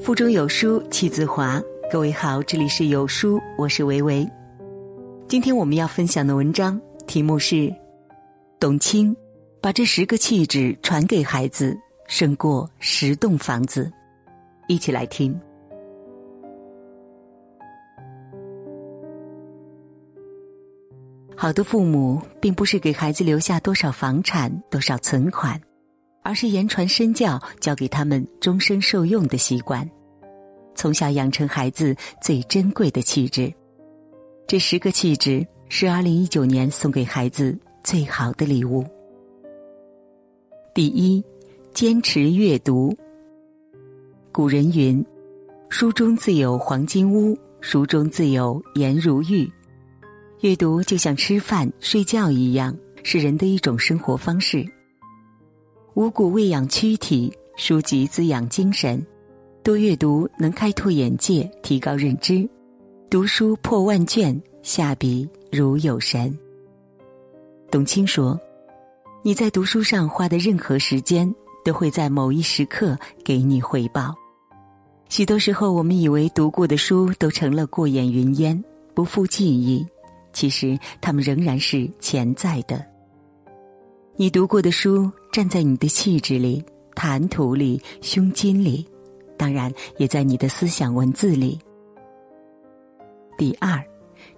腹中有书气自华。各位好，这里是有书，我是维维。今天我们要分享的文章题目是：董卿把这十个气质传给孩子，胜过十栋房子。一起来听。好的父母，并不是给孩子留下多少房产、多少存款。而是言传身教，教给他们终身受用的习惯，从小养成孩子最珍贵的气质。这十个气质是二零一九年送给孩子最好的礼物。第一，坚持阅读。古人云：“书中自有黄金屋，书中自有颜如玉。”阅读就像吃饭、睡觉一样，是人的一种生活方式。五谷喂养躯体，书籍滋养精神。多阅读能开拓眼界，提高认知。读书破万卷，下笔如有神。董卿说：“你在读书上花的任何时间，都会在某一时刻给你回报。许多时候，我们以为读过的书都成了过眼云烟，不复记忆，其实它们仍然是潜在的。你读过的书。”站在你的气质里、谈吐里、胸襟里，当然也在你的思想文字里。第二，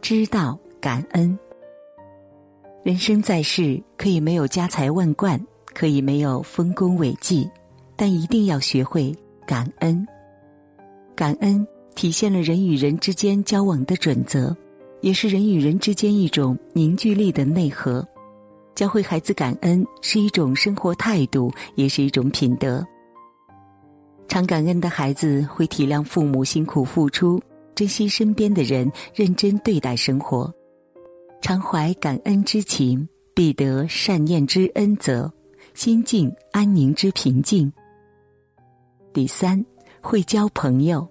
知道感恩。人生在世，可以没有家财万贯，可以没有丰功伟绩，但一定要学会感恩。感恩体现了人与人之间交往的准则，也是人与人之间一种凝聚力的内核。教会孩子感恩是一种生活态度，也是一种品德。常感恩的孩子会体谅父母辛苦付出，珍惜身边的人，认真对待生活。常怀感恩之情，必得善念之恩泽，心境安宁之平静。第三，会交朋友。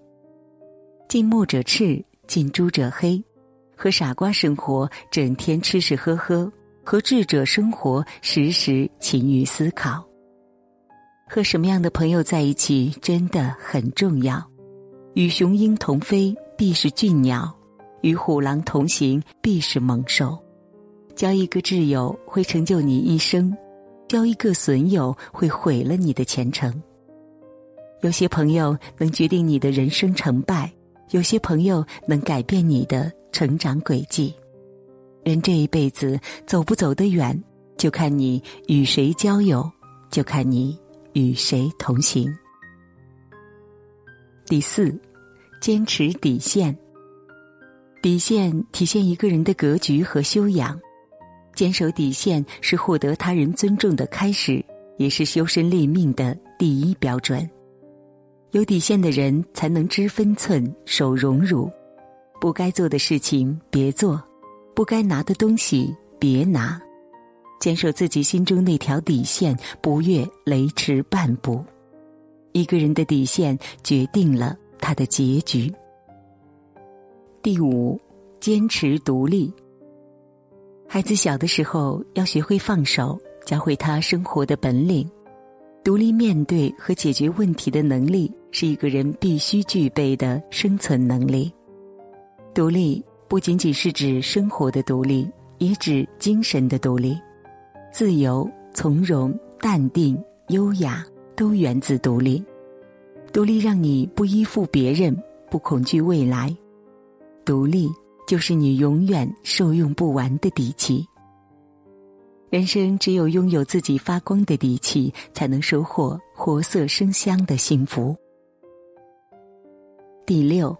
近墨者赤，近朱者黑。和傻瓜生活，整天吃吃喝喝。和智者生活，时时勤于思考。和什么样的朋友在一起真的很重要。与雄鹰同飞，必是俊鸟；与虎狼同行，必是猛兽。交一个挚友，会成就你一生；交一个损友，会毁了你的前程。有些朋友能决定你的人生成败，有些朋友能改变你的成长轨迹。人这一辈子走不走得远，就看你与谁交友，就看你与谁同行。第四，坚持底线。底线体现一个人的格局和修养，坚守底线是获得他人尊重的开始，也是修身立命的第一标准。有底线的人才能知分寸、守荣辱，不该做的事情别做。不该拿的东西别拿，坚守自己心中那条底线，不越雷池半步。一个人的底线决定了他的结局。第五，坚持独立。孩子小的时候要学会放手，教会他生活的本领。独立面对和解决问题的能力，是一个人必须具备的生存能力。独立。不仅仅是指生活的独立，也指精神的独立。自由、从容、淡定、优雅，都源自独立。独立让你不依附别人，不恐惧未来。独立就是你永远受用不完的底气。人生只有拥有自己发光的底气，才能收获活色生香的幸福。第六，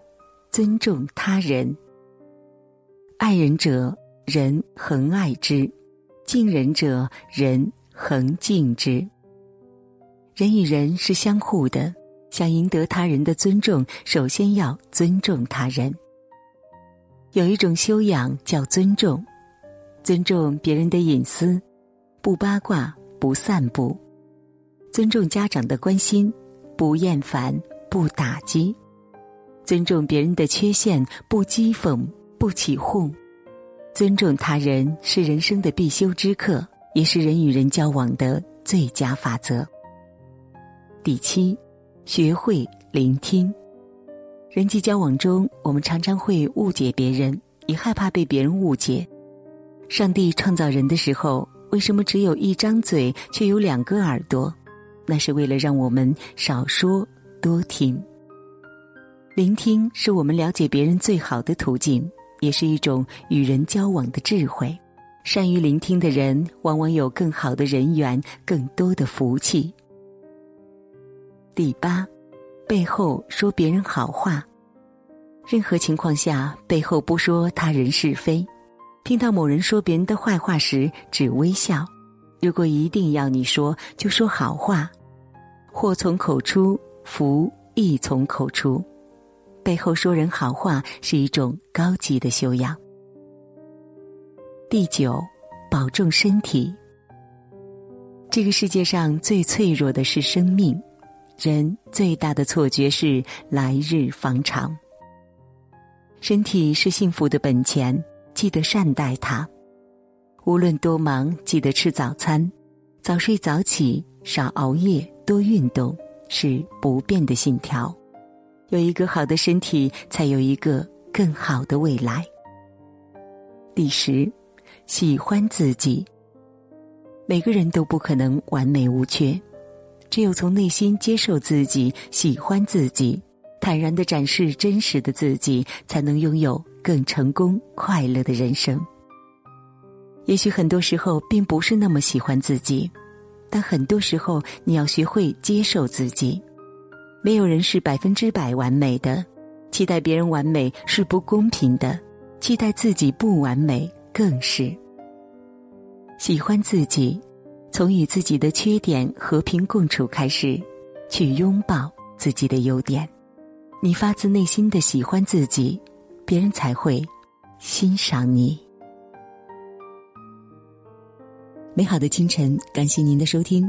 尊重他人。爱人者，人恒爱之；敬人者，人恒敬之。人与人是相互的，想赢得他人的尊重，首先要尊重他人。有一种修养叫尊重，尊重别人的隐私，不八卦，不散布；尊重家长的关心，不厌烦，不打击；尊重别人的缺陷，不讥讽。不起哄，尊重他人是人生的必修之课，也是人与人交往的最佳法则。第七，学会聆听。人际交往中，我们常常会误解别人，也害怕被别人误解。上帝创造人的时候，为什么只有一张嘴却有两个耳朵？那是为了让我们少说多听。聆听是我们了解别人最好的途径，也是一种与人交往的智慧。善于聆听的人，往往有更好的人缘，更多的福气。第八，背后说别人好话。任何情况下，背后不说他人是非。听到某人说别人的坏话时，只微笑。如果一定要你说，就说好话。祸从口出，福亦从口出。背后说人好话是一种高级的修养。第九，保重身体。这个世界上最脆弱的是生命，人最大的错觉是来日方长。身体是幸福的本钱，记得善待它。无论多忙，记得吃早餐，早睡早起，少熬夜，多运动，是不变的信条。有一个好的身体，才有一个更好的未来。第十。喜欢自己。每个人都不可能完美无缺，只有从内心接受自己、喜欢自己、坦然的展示真实的自己，才能拥有更成功、快乐的人生。也许很多时候并不是那么喜欢自己，但很多时候你要学会接受自己。没有人是百分之百完美的，期待别人完美是不公平的，期待自己不完美。更是喜欢自己，从与自己的缺点和平共处开始，去拥抱自己的优点。你发自内心的喜欢自己，别人才会欣赏你。美好的清晨，感谢您的收听。